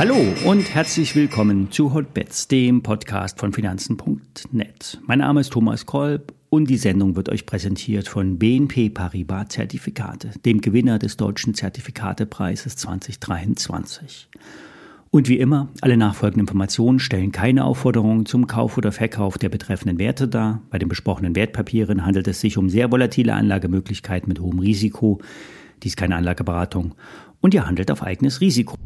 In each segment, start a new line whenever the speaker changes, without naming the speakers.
Hallo und herzlich willkommen zu Hotbets, dem Podcast von Finanzen.net. Mein Name ist Thomas Kolb und die Sendung wird euch präsentiert von BNP Paribas Zertifikate, dem Gewinner des deutschen Zertifikatepreises 2023. Und wie immer, alle nachfolgenden Informationen stellen keine Aufforderungen zum Kauf oder Verkauf der betreffenden Werte dar. Bei den besprochenen Wertpapieren handelt es sich um sehr volatile Anlagemöglichkeiten mit hohem Risiko. Dies keine Anlageberatung und ihr handelt auf eigenes Risiko.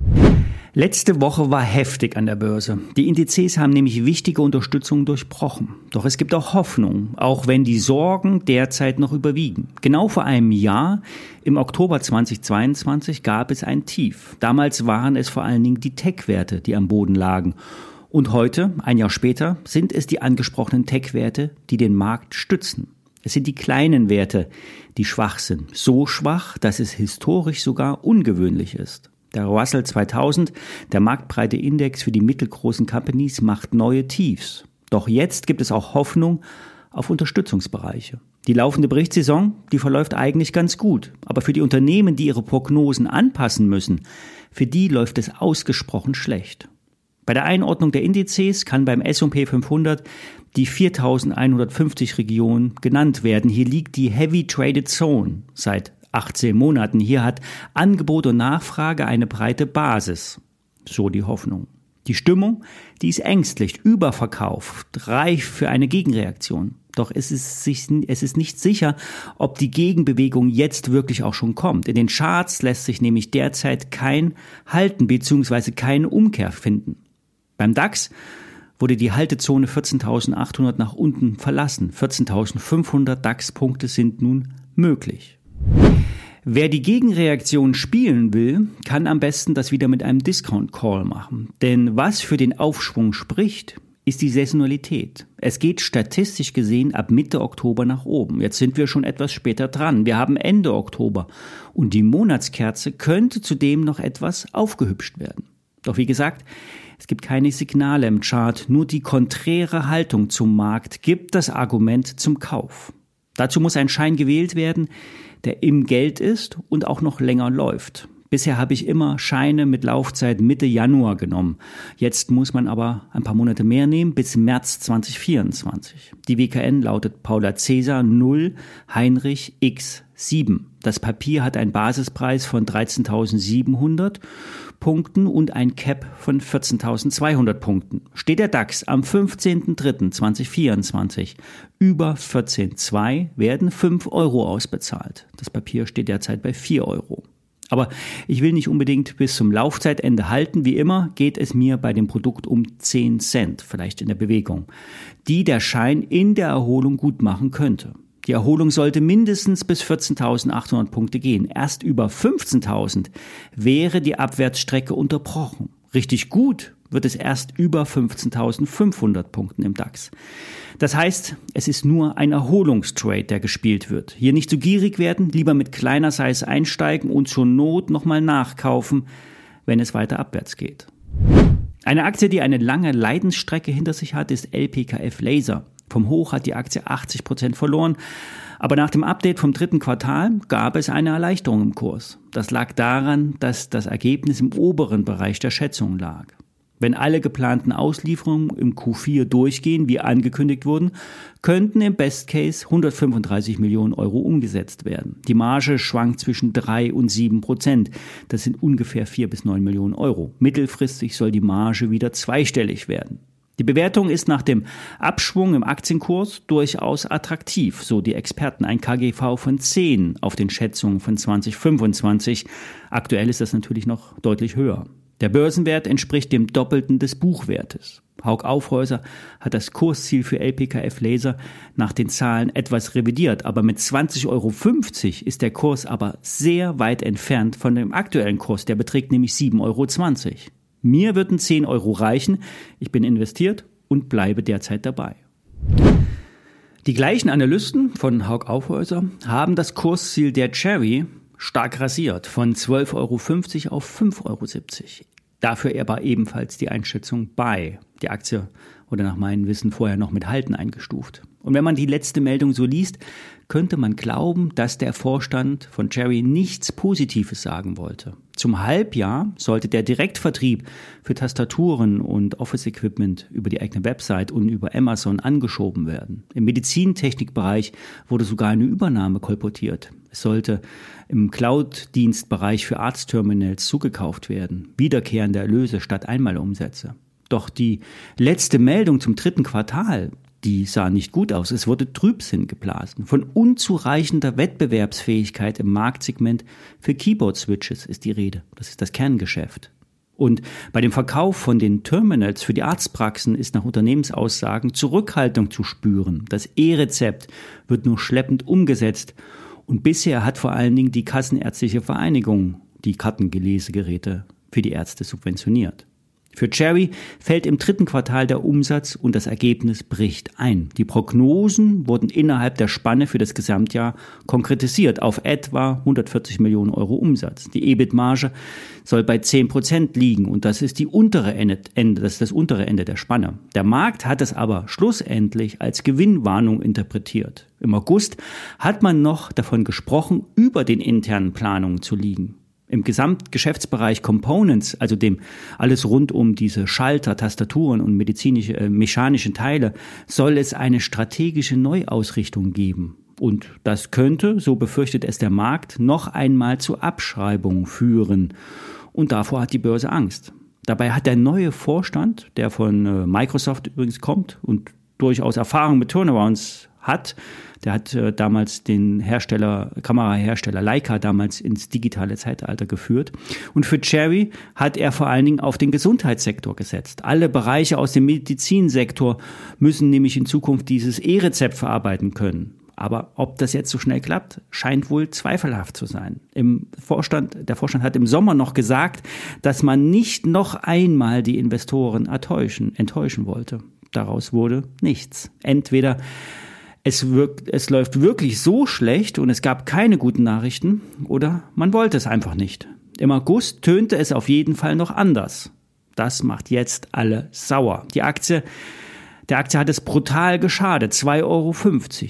Letzte Woche war heftig an der Börse. Die Indizes haben nämlich wichtige Unterstützung durchbrochen. Doch es gibt auch Hoffnung, auch wenn die Sorgen derzeit noch überwiegen. Genau vor einem Jahr, im Oktober 2022, gab es ein Tief. Damals waren es vor allen Dingen die Tech-Werte, die am Boden lagen. Und heute, ein Jahr später, sind es die angesprochenen Tech-Werte, die den Markt stützen. Es sind die kleinen Werte, die schwach sind. So schwach, dass es historisch sogar ungewöhnlich ist. Der Russell 2000, der marktbreite Index für die mittelgroßen Companies, macht neue Tiefs. Doch jetzt gibt es auch Hoffnung auf Unterstützungsbereiche. Die laufende Berichtssaison, die verläuft eigentlich ganz gut. Aber für die Unternehmen, die ihre Prognosen anpassen müssen, für die läuft es ausgesprochen schlecht. Bei der Einordnung der Indizes kann beim S&P 500 die 4150 Region genannt werden. Hier liegt die Heavy Traded Zone seit 18 Monaten. Hier hat Angebot und Nachfrage eine breite Basis. So die Hoffnung. Die Stimmung, die ist ängstlich, überverkauft, reif für eine Gegenreaktion. Doch es ist, sich, es ist nicht sicher, ob die Gegenbewegung jetzt wirklich auch schon kommt. In den Charts lässt sich nämlich derzeit kein Halten bzw. keine Umkehr finden. Beim DAX wurde die Haltezone 14.800 nach unten verlassen. 14.500 DAX-Punkte sind nun möglich. Wer die Gegenreaktion spielen will, kann am besten das wieder mit einem Discount Call machen. Denn was für den Aufschwung spricht, ist die Saisonalität. Es geht statistisch gesehen ab Mitte Oktober nach oben. Jetzt sind wir schon etwas später dran. Wir haben Ende Oktober und die Monatskerze könnte zudem noch etwas aufgehübscht werden. Doch wie gesagt, es gibt keine Signale im Chart, nur die konträre Haltung zum Markt gibt das Argument zum Kauf. Dazu muss ein Schein gewählt werden, der im Geld ist und auch noch länger läuft. Bisher habe ich immer Scheine mit Laufzeit Mitte Januar genommen. Jetzt muss man aber ein paar Monate mehr nehmen bis März 2024. Die WKN lautet Paula Cäsar 0 Heinrich X 7. Das Papier hat einen Basispreis von 13.700 Punkten und ein Cap von 14.200 Punkten. Steht der DAX am 15.03.2024 über 14.2 werden 5 Euro ausbezahlt. Das Papier steht derzeit bei 4 Euro. Aber ich will nicht unbedingt bis zum Laufzeitende halten. Wie immer geht es mir bei dem Produkt um 10 Cent, vielleicht in der Bewegung, die der Schein in der Erholung gut machen könnte. Die Erholung sollte mindestens bis 14.800 Punkte gehen. Erst über 15.000 wäre die Abwärtsstrecke unterbrochen. Richtig gut wird es erst über 15.500 Punkten im DAX. Das heißt, es ist nur ein Erholungstrade, der gespielt wird. Hier nicht zu gierig werden, lieber mit kleiner Size einsteigen und zur Not nochmal nachkaufen, wenn es weiter abwärts geht. Eine Aktie, die eine lange Leidensstrecke hinter sich hat, ist LPKF Laser. Vom Hoch hat die Aktie 80 Prozent verloren. Aber nach dem Update vom dritten Quartal gab es eine Erleichterung im Kurs. Das lag daran, dass das Ergebnis im oberen Bereich der Schätzung lag. Wenn alle geplanten Auslieferungen im Q4 durchgehen, wie angekündigt wurden, könnten im Best Case 135 Millionen Euro umgesetzt werden. Die Marge schwankt zwischen 3 und 7 Prozent. Das sind ungefähr 4 bis 9 Millionen Euro. Mittelfristig soll die Marge wieder zweistellig werden. Die Bewertung ist nach dem Abschwung im Aktienkurs durchaus attraktiv, so die Experten. Ein KGV von 10 auf den Schätzungen von 2025. Aktuell ist das natürlich noch deutlich höher. Der Börsenwert entspricht dem Doppelten des Buchwertes. Haug Aufhäuser hat das Kursziel für LPKF Laser nach den Zahlen etwas revidiert, aber mit 20,50 Euro ist der Kurs aber sehr weit entfernt von dem aktuellen Kurs, der beträgt nämlich 7,20 Euro. Mir würden 10 Euro reichen. Ich bin investiert und bleibe derzeit dabei. Die gleichen Analysten von Haug Aufhäuser haben das Kursziel der Cherry stark rasiert, von 12,50 Euro auf 5,70 Euro. Dafür aber ebenfalls die Einschätzung bei. Die Aktie wurde nach meinem Wissen vorher noch mit Halten eingestuft. Und wenn man die letzte Meldung so liest, könnte man glauben, dass der Vorstand von Cherry nichts Positives sagen wollte. Zum Halbjahr sollte der Direktvertrieb für Tastaturen und Office-Equipment über die eigene Website und über Amazon angeschoben werden. Im Medizintechnikbereich wurde sogar eine Übernahme kolportiert. Es sollte im Cloud-Dienstbereich für Arztterminals zugekauft werden. Wiederkehrende Erlöse statt Einmalumsätze. Doch die letzte Meldung zum dritten Quartal, die sah nicht gut aus. Es wurde Trübsinn geblasen. Von unzureichender Wettbewerbsfähigkeit im Marktsegment für Keyboard-Switches ist die Rede. Das ist das Kerngeschäft. Und bei dem Verkauf von den Terminals für die Arztpraxen ist nach Unternehmensaussagen Zurückhaltung zu spüren. Das E-Rezept wird nur schleppend umgesetzt. Und bisher hat vor allen Dingen die Kassenärztliche Vereinigung die Kartengelesegeräte für die Ärzte subventioniert. Für Cherry fällt im dritten Quartal der Umsatz und das Ergebnis bricht ein. Die Prognosen wurden innerhalb der Spanne für das Gesamtjahr konkretisiert auf etwa 140 Millionen Euro Umsatz. Die EBIT-Marge soll bei 10 Prozent liegen und das ist die untere Ende, das ist das untere Ende der Spanne. Der Markt hat es aber schlussendlich als Gewinnwarnung interpretiert. Im August hat man noch davon gesprochen, über den internen Planungen zu liegen im Gesamtgeschäftsbereich Components, also dem alles rund um diese Schalter, Tastaturen und medizinische, äh, mechanischen Teile, soll es eine strategische Neuausrichtung geben. Und das könnte, so befürchtet es der Markt, noch einmal zu Abschreibungen führen. Und davor hat die Börse Angst. Dabei hat der neue Vorstand, der von äh, Microsoft übrigens kommt und durchaus Erfahrung mit Turnarounds hat, der hat äh, damals den Hersteller, Kamerahersteller Leica damals ins digitale Zeitalter geführt. Und für Cherry hat er vor allen Dingen auf den Gesundheitssektor gesetzt. Alle Bereiche aus dem Medizinsektor müssen nämlich in Zukunft dieses E-Rezept verarbeiten können. Aber ob das jetzt so schnell klappt, scheint wohl zweifelhaft zu sein. Im Vorstand, der Vorstand hat im Sommer noch gesagt, dass man nicht noch einmal die Investoren enttäuschen, enttäuschen wollte. Daraus wurde nichts. Entweder es, wirkt, es läuft wirklich so schlecht und es gab keine guten Nachrichten oder man wollte es einfach nicht. Im August tönte es auf jeden Fall noch anders. Das macht jetzt alle sauer. Die Aktie, der Aktie hat es brutal geschadet. 2,50 Euro,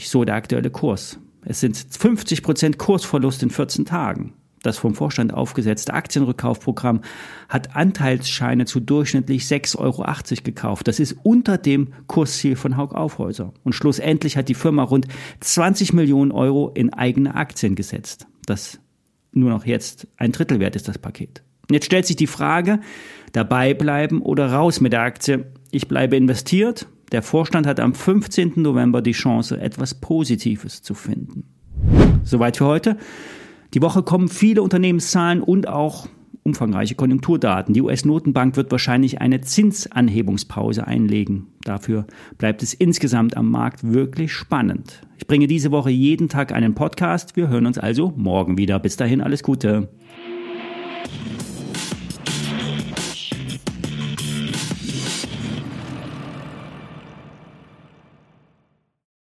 so der aktuelle Kurs. Es sind 50 Prozent Kursverlust in 14 Tagen. Das vom Vorstand aufgesetzte Aktienrückkaufprogramm hat Anteilsscheine zu durchschnittlich 6,80 Euro gekauft. Das ist unter dem Kursziel von Haug Aufhäuser. Und schlussendlich hat die Firma rund 20 Millionen Euro in eigene Aktien gesetzt. Das nur noch jetzt ein Drittel wert ist das Paket. Jetzt stellt sich die Frage, dabei bleiben oder raus mit der Aktie. Ich bleibe investiert. Der Vorstand hat am 15. November die Chance, etwas Positives zu finden. Soweit für heute. Die Woche kommen viele Unternehmenszahlen und auch umfangreiche Konjunkturdaten. Die US-Notenbank wird wahrscheinlich eine Zinsanhebungspause einlegen. Dafür bleibt es insgesamt am Markt wirklich spannend. Ich bringe diese Woche jeden Tag einen Podcast. Wir hören uns also morgen wieder. Bis dahin alles Gute.